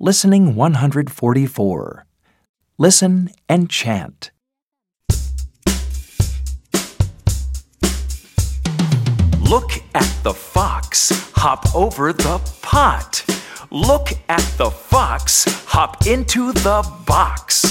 Listening 144. Listen and chant. Look at the fox hop over the pot. Look at the fox hop into the box.